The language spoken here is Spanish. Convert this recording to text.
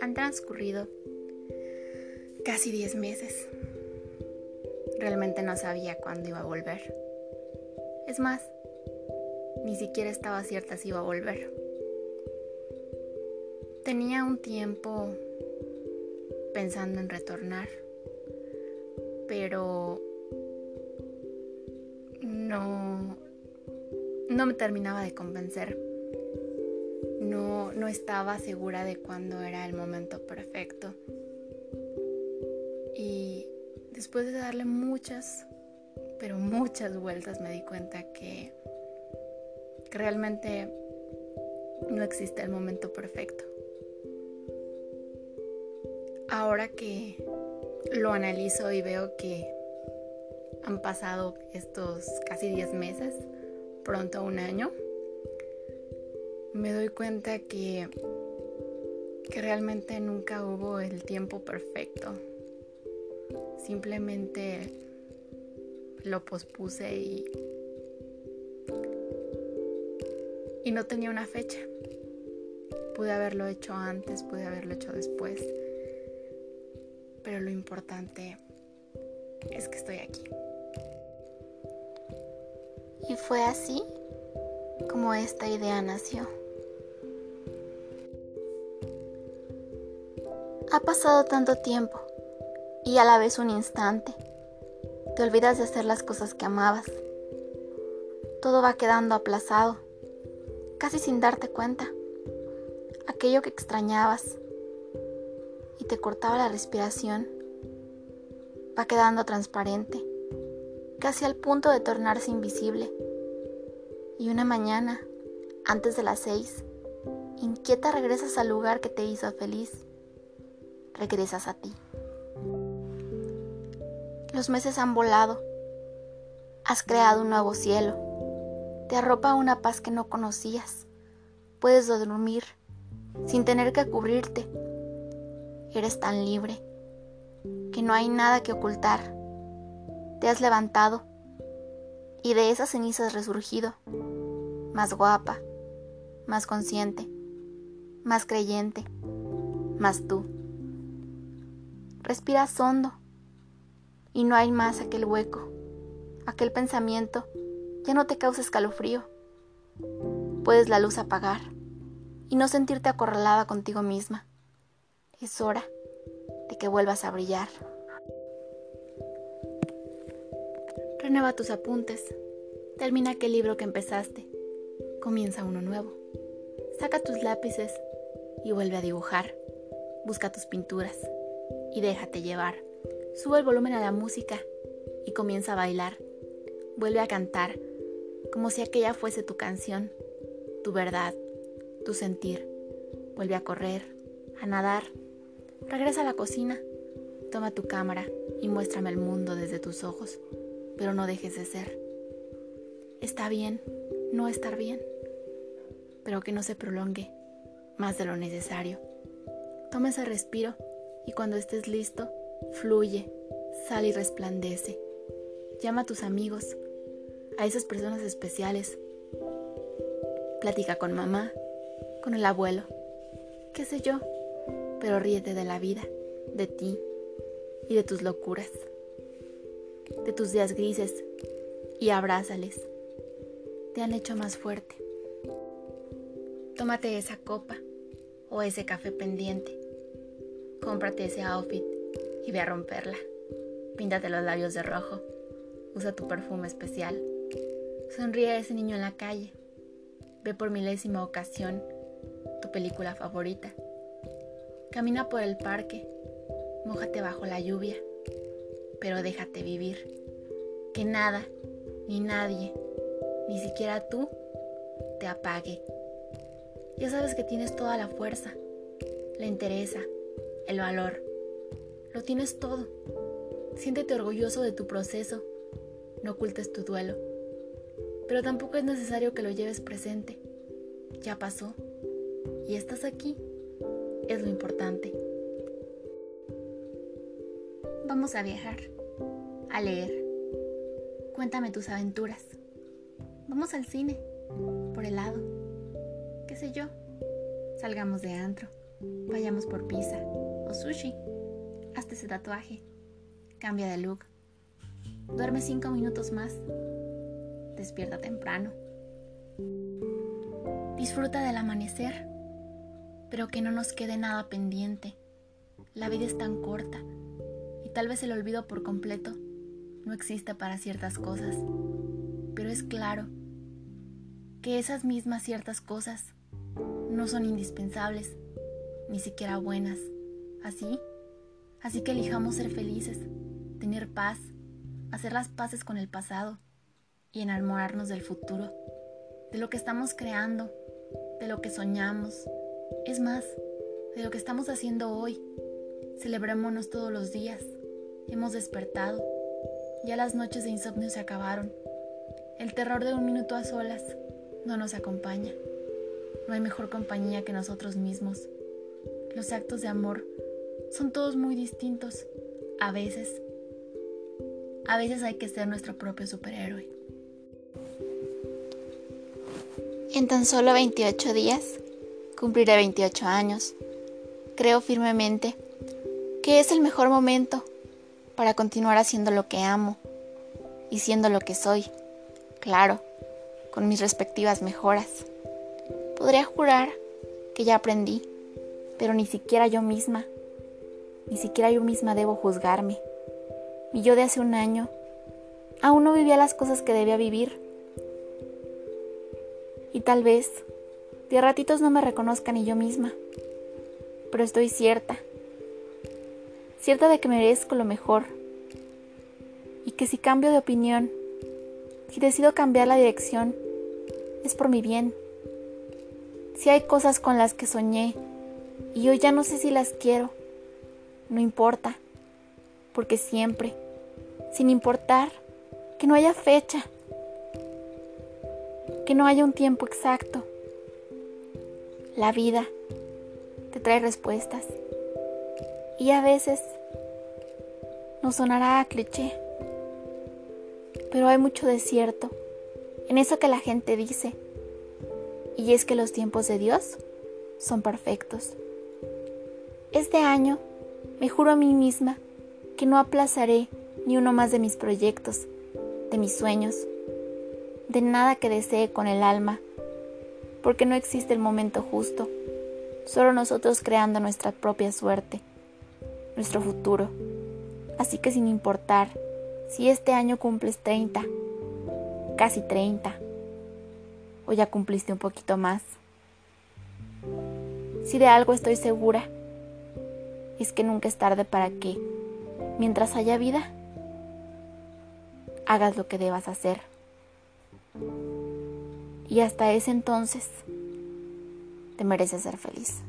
Han transcurrido casi 10 meses. Realmente no sabía cuándo iba a volver. Es más, ni siquiera estaba cierta si iba a volver. Tenía un tiempo pensando en retornar, pero no, no me terminaba de convencer. No, no estaba segura de cuándo era el momento perfecto. Y después de darle muchas, pero muchas vueltas me di cuenta que realmente no existe el momento perfecto. Ahora que lo analizo y veo que han pasado estos casi 10 meses, pronto un año, me doy cuenta que, que realmente nunca hubo el tiempo perfecto. Simplemente lo pospuse y y no tenía una fecha. Pude haberlo hecho antes, pude haberlo hecho después, pero lo importante es que estoy aquí. Y fue así como esta idea nació. Ha pasado tanto tiempo y a la vez un instante. Te olvidas de hacer las cosas que amabas. Todo va quedando aplazado casi sin darte cuenta. Aquello que extrañabas y te cortaba la respiración va quedando transparente, casi al punto de tornarse invisible. Y una mañana, antes de las seis, inquieta regresas al lugar que te hizo feliz. Regresas a ti. Los meses han volado. Has creado un nuevo cielo te arropa una paz que no conocías. Puedes dormir sin tener que cubrirte. Eres tan libre que no hay nada que ocultar. Te has levantado y de esas cenizas resurgido, más guapa, más consciente, más creyente, más tú. Respiras hondo y no hay más aquel hueco, aquel pensamiento ya no te causa escalofrío. Puedes la luz apagar y no sentirte acorralada contigo misma. Es hora de que vuelvas a brillar. Renueva tus apuntes. Termina aquel libro que empezaste. Comienza uno nuevo. Saca tus lápices y vuelve a dibujar. Busca tus pinturas y déjate llevar. Sube el volumen a la música y comienza a bailar. Vuelve a cantar como si aquella fuese tu canción, tu verdad, tu sentir. Vuelve a correr, a nadar. Regresa a la cocina, toma tu cámara y muéstrame el mundo desde tus ojos, pero no dejes de ser. Está bien no estar bien, pero que no se prolongue más de lo necesario. Toma ese respiro y cuando estés listo, fluye, sale y resplandece. Llama a tus amigos, a esas personas especiales. Platica con mamá, con el abuelo, qué sé yo, pero ríete de la vida, de ti y de tus locuras, de tus días grises y abrázales. Te han hecho más fuerte. Tómate esa copa o ese café pendiente. Cómprate ese outfit y ve a romperla. Píntate los labios de rojo. Usa tu perfume especial. Sonríe a ese niño en la calle. Ve por milésima ocasión tu película favorita. Camina por el parque. Mójate bajo la lluvia. Pero déjate vivir. Que nada, ni nadie, ni siquiera tú, te apague. Ya sabes que tienes toda la fuerza, la interesa, el valor. Lo tienes todo. Siéntete orgulloso de tu proceso. No ocultes tu duelo pero tampoco es necesario que lo lleves presente. Ya pasó y estás aquí. Es lo importante. Vamos a viajar, a leer. Cuéntame tus aventuras. Vamos al cine, por helado, sé yo. Salgamos de antro, vayamos por pizza o sushi. Hazte ese tatuaje, cambia de look, duerme cinco minutos más, despierta temprano. Disfruta del amanecer, pero que no nos quede nada pendiente. La vida es tan corta y tal vez el olvido por completo no exista para ciertas cosas, pero es claro que esas mismas ciertas cosas no son indispensables, ni siquiera buenas. Así, así que elijamos ser felices, tener paz, hacer las paces con el pasado y enamorarnos del futuro, de lo que estamos creando, de lo que soñamos, es más, de lo que estamos haciendo hoy. Celebrémonos todos los días. Hemos despertado ya las noches de insomnio se acabaron. El terror de un minuto a solas no nos acompaña. No hay mejor compañía que nosotros mismos. Los actos de amor son todos muy distintos. A veces, a veces hay que ser nuestro propio superhéroe. En tan solo 28 días cumpliré 28 años. Creo firmemente que es el mejor momento para continuar haciendo lo que amo y siendo lo que soy, claro, con mis respectivas mejoras. Podría jurar que ya aprendí, pero ni siquiera yo misma, ni siquiera yo misma debo juzgarme. Mi yo de hace un año aún no vivía las cosas que debía vivir. Y tal vez de ratitos no me reconozca ni yo misma, pero estoy cierta cierta de que merezco lo mejor y que si cambio de opinión, si decido cambiar la dirección, es por mi bien. Si hay cosas con las que soñé y hoy ya no sé si las quiero, no importa, porque siempre, sin importar que no haya fecha, que no haya un tiempo exacto, la vida te trae respuestas y a veces nos sonará a cliché, pero hay mucho desierto en eso que la gente dice, y es que los tiempos de Dios son perfectos. Este año me juro a mí misma que no aplazaré ni uno más de mis proyectos, de mis sueños, de nada que desee con el alma, porque no existe el momento justo, solo nosotros creando nuestra propia suerte, nuestro futuro. Así que sin importar si este año cumples 30, casi 30, o ya cumpliste un poquito más, si de algo estoy segura, es que nunca es tarde para que, mientras haya vida, hagas lo que debas hacer. Y hasta ese entonces, te mereces ser feliz.